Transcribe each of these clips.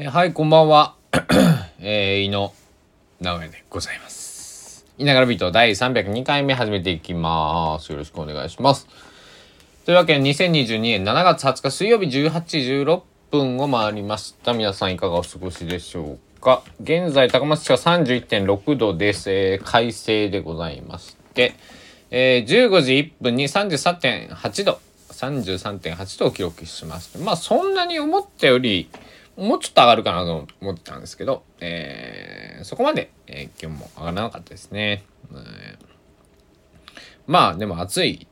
えーはい、こんばんは。えー、井野直哉でございます。いながらビート第302回目始めていきます。よろしくお願いします。というわけで、2022年7月20日水曜日18時16分を回りました。皆さんいかがお過ごしでしょうか。現在、高松市は31.6度です。えー快晴でございまして、えー15時1分に33.8度、33.8度を記録しまして、まあそんなに思ったより、もうちょっと上がるかなと思ってたんですけど、えーそこまで、えー気温も上がらなかったですね。えーまあでも暑い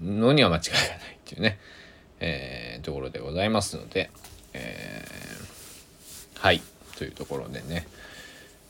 のには間違いがないっていうね、えーところでございますので、えーはい、というところでね、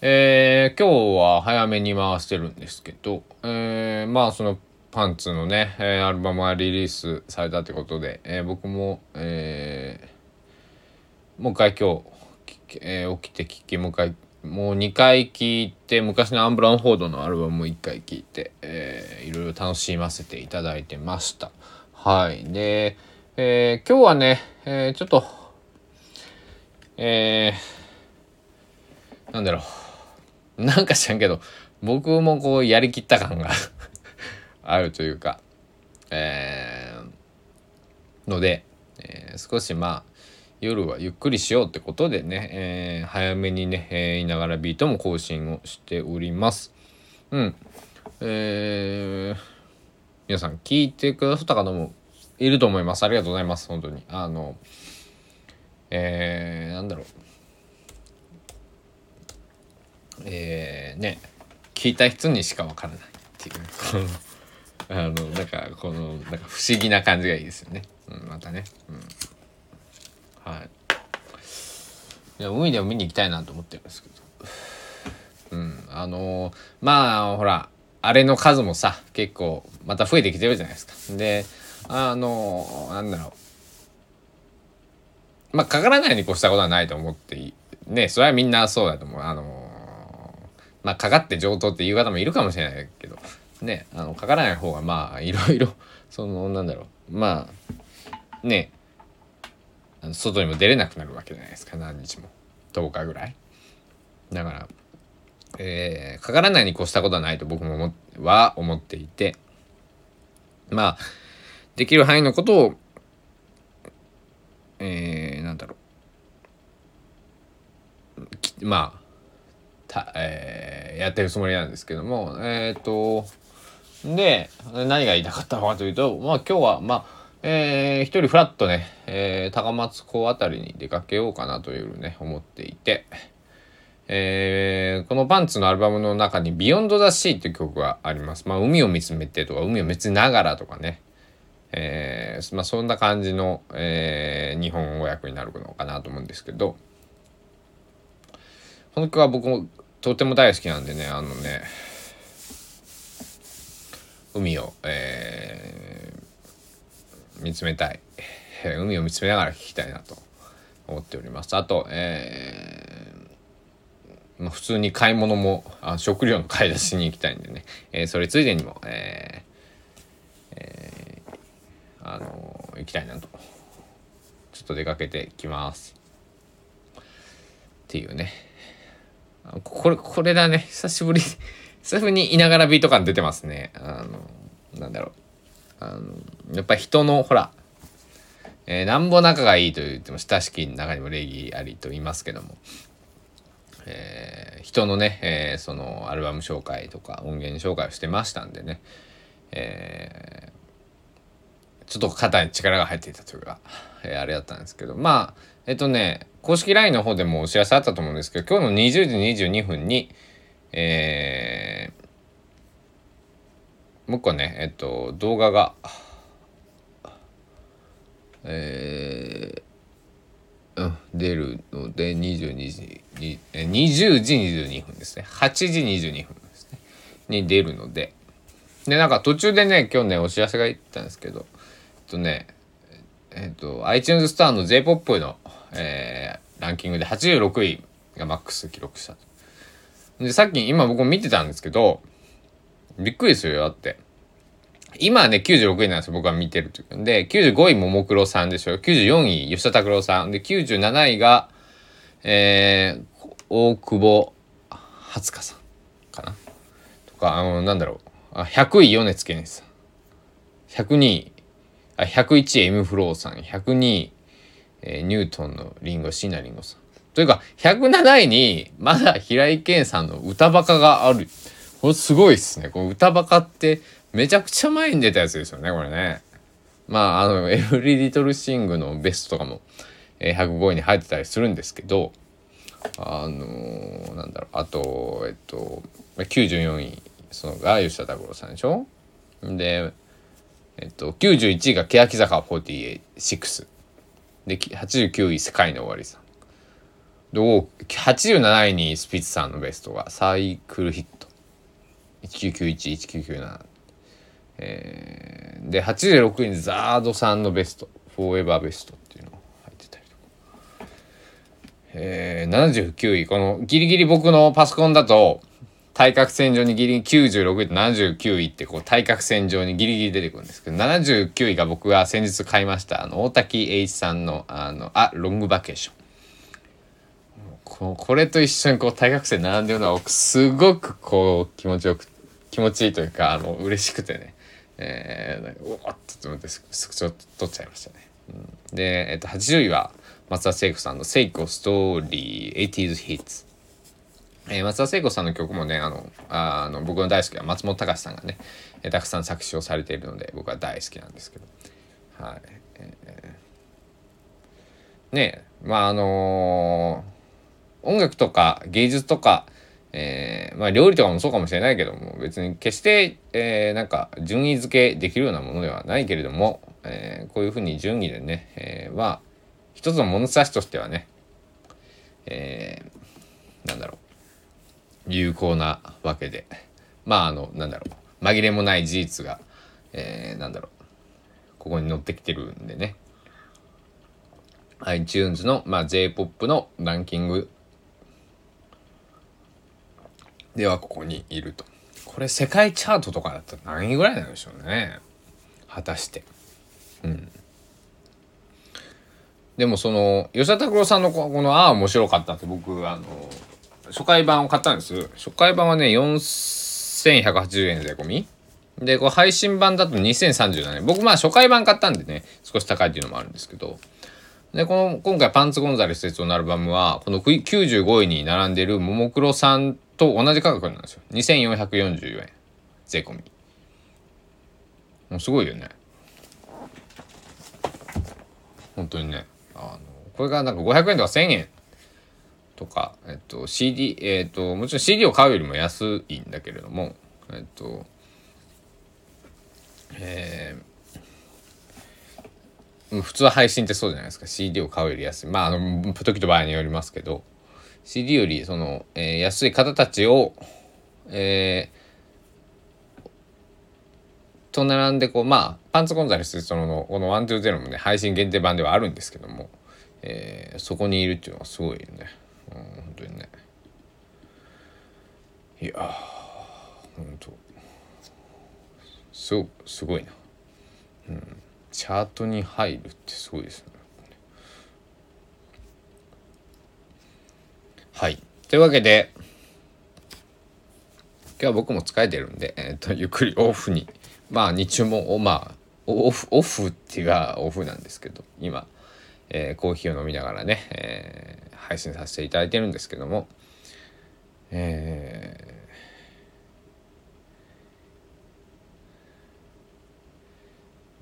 えー今日は早めに回してるんですけど、えーまあそのパンツのね、えーアルバムがリリースされたってことで、えー僕も、えーもう一回今日、えー起きて聞き、もう一回、もう2回聞いて、昔のアンブラン・フォードのアルバムも1回聞いて、えーいろいろ楽しませていただいてました。はい。で、えー今日はね、えーちょっと、えーなんだろう。なんか知らんけど、僕もこうやりきった感が あるというか、えーので、えー少しまあ、夜はゆっくりしようってことでね、えー早めにね、えー、いながらビートも更新をしております。うん。えー皆さん聞いてくださった方もいると思います。ありがとうございます。本当に。あの、えー、なんだろう。えー、ね、聞いた人にしかわからないっていう、この、あの、なんか、この、なんか不思議な感じがいいですよね。うん、またね。うん。はい。いや、海でも見に行きたいなと思ってるんですけど。うん。あのーまあ、ほら、あれの数もさ、結構、また増えてきてるじゃないですか。で、あのーなんだろう。まあ、かからないに越したことはないと思って。ね、それはみんなそうだと思う。あのーまあ、かかって上等っていう方もいるかもしれないけど、ね、あの、かからない方が、まあ、いろいろ、その、なんだろう。まあ、ね、外にも出れなくなるわけじゃないですか何日も。10日ぐらい。だから、えーかからないに越したことはないと僕も思っは思っていて。まあできる範囲のことをえー、なんだろう。まあた、えーやってるつもりなんですけどもえっ、とで何が言いたかったのかというとまあ今日はまあえー一人フラッとね、えー高松港あたりに出かけようかなというね思っていて、えーこのパンツのアルバムの中に「 Beyond the Sea」っていう曲があります。まあ海を見つめてとか海を見つめながらとかねえーまあそんな感じの、えー日本語訳になるのかなと思うんですけどこの曲は僕もとても大好きなんでねあのね海を、えー見つめたい、え ー海を見つめながら聴きたいなと。思っております。あと、えーまあ、普通に買い物もあ食料の買い出しに行きたいんでね、えーそれついでにも、えーえーあの行きたいなと。ちょっと出かけてきます。っていうね。あこれこれだね。久しぶり。久しぶりにいながらビート感出てますね。あのなんだろう。あのやっぱ人のほら、えーなんぼ仲がいいと言っても親しき中にも礼儀ありと言いますけども、えー人のね、えーそのアルバム紹介とか音源紹介をしてましたんでね、えーちょっと肩に力が入っていたというか、えーあれだったんですけどまあえっとね公式 LINE の方でもお知らせあったと思うんですけど今日の20時22分にえーもう一個ねえっと動画がえーうん、出るので22時に20時22分ですね。8時22分ですね。に出るので。でなんか途中でね今日ねお知らせが言ったんですけどえっとねえっと iTunes ストアの J-POP の、えーランキングで86位がマックス記録したでさっき今僕も見てたんですけどびっくりするよだって今はね、96位なんですよ、僕は見てると。で、95位ももクロさんでしょ？94位吉田拓郎さん。で、97位が、えー、大久保初香さんかな？とか、あの、なんだろう。あ、100位米津玄師さん。102位、あ、101位 M フローさん。102位、えー、ニュートンのリンゴ、椎名林檎さん。というか、107位に、まだ平井堅さんの歌バカがある。これすごいっすね。この歌バカって、めちゃくちゃ前に出たやつですよね、これね。まあ、あの、エブリリトルシングのベストとかも、えー、105位に入ってたりするんですけど、あのー、なんだろう、あと、えっと、94位、そのが吉田拓郎さんでしょ？で、えっと、91位が欅坂46。で、89位、世界の終わりさん。で、87位にスピッツさんのベストが、サイクルヒッ1991、1997。えー、で、86位にザードさんのベスト。フォーエバーベストっていうのが入ってたりとか。えー、79位。この、ギリギリ僕のパソコンだと、対角線上にギリギリ96位と79位ってこう対角線上にギリギリ出てくるんですけど79位が僕が先日買いましたあの大滝栄一さんのあのあロングバケーションここれと一緒にこう対角線並んでるのはすごくこう気持ちよくて気持ちいいというかあの嬉しくてね。えー、おっと思ってスクショ撮っちゃいましたね、うん、で、えっと、80位は松田聖子さんの「セイコストーリー 80s Hits」えー、松田聖子さんの曲もねあのあの僕の大好きな松本隆さんがね、えー、たくさん作詞をされているので僕は大好きなんですけど。はい、えー、ねまああのー、音楽とか芸術とか、えー、まあ料理とかもそうかもしれないけども別に決して、えー、なんか順位付けできるようなものではないけれども、えー、こういうふうに順位でね、えー、まあ一つの物差しとしてはね、えー、なんだろう有効なわけでまああのなんだろう紛れもない事実が、えー、なんだろうここに載ってきてるんでね。iTunes の、まあ、J-POP のランキングではここにいるとこれ世界チャートとかだったら何位ぐらいなんでしょうね果たしてうんでもその吉田拓郎さんのこの「ああ面白かった」って僕あの初回版を買ったんです。初回版はね、4180円税込み。で、こう配信版だと2037円。僕まあ初回版買ったんでね、少し高いっていうのもあるんですけど。で、この、今回パンツゴンザレス鉄道のアルバムは、この95位に並んでるももクロさんと同じ価格なんですよ。2444円。税込み。もうすごいよね。本当にね。あの、これがなんか500円とか1000円とか、えっと、CD、えっと、もちろん CD を買うよりも安いんだけれども、えっと、えー、普通は配信ってそうじゃないですか CD を買うより安いまああの時と場合によりますけど CD よりその、えー、安い方たちをえー、と並んでこうまあパンツコンザレスそのこの120もね配信限定版ではあるんですけども、えー、そこにいるっていうのはすごいよね。うん本当にね。いや本当。すすごいな。うん。チャートに入るってすごいですね。はいというわけで今日は僕も疲れてるんで、えーと、ゆっくりオフにまあ日中もまあオフオフっていうかオフなんですけど今、えー、コーヒーを飲みながらね、えー配信させていただいてるんですけどもえ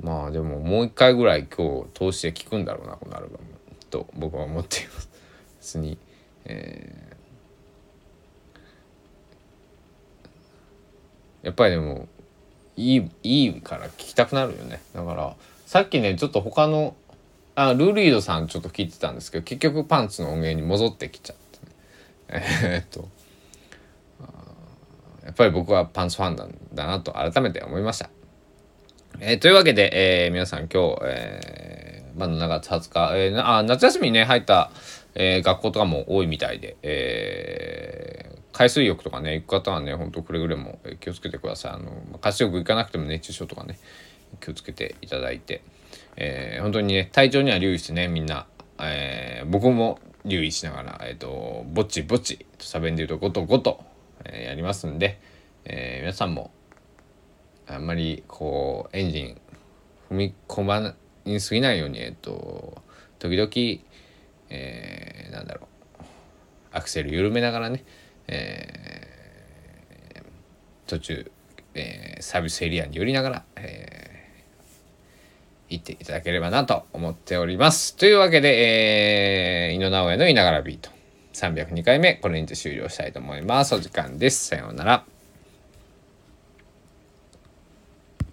ー、まあでももう一回ぐらい今日通して聴くんだろうなこのアルバムと僕は思っています。別に、えー、やっぱりでもいいいいから聴きたくなるよねだからさっきねちょっと他のあルーリードさんちょっと聞いてたんですけど結局パンツの音源に戻ってきちゃって、ね、え、っとやっぱり僕はパンツファンなんだなと改めて思いました。えー、というわけで、えー、皆さん今日、えー、まだ7月20日、えー、あ夏休みにね入った、えー、学校とかも多いみたいで、えー、海水浴とかね行く方はねほんとくれぐれも気をつけてくださいあの海水浴行かなくても熱中症とかね気をつけていただいて。えー、本当にね体調には留意してねみんな、えー、僕も留意しながら、えっ、と、ぼっちぼっち、とサベンで言うとごとごと、えーやりますんで、えー皆さんも、あんまりこう、エンジン踏み込まにすぎないように、えっ、と、時々、えーなんだろう、アクセル緩めながらね、えー途中、えーサービスエリアに寄りながら、えー行っていただければなと思っております。というわけで、えー、井野直哉のいながらビート302回目これにて終了したいと思います。お時間です。さようなら。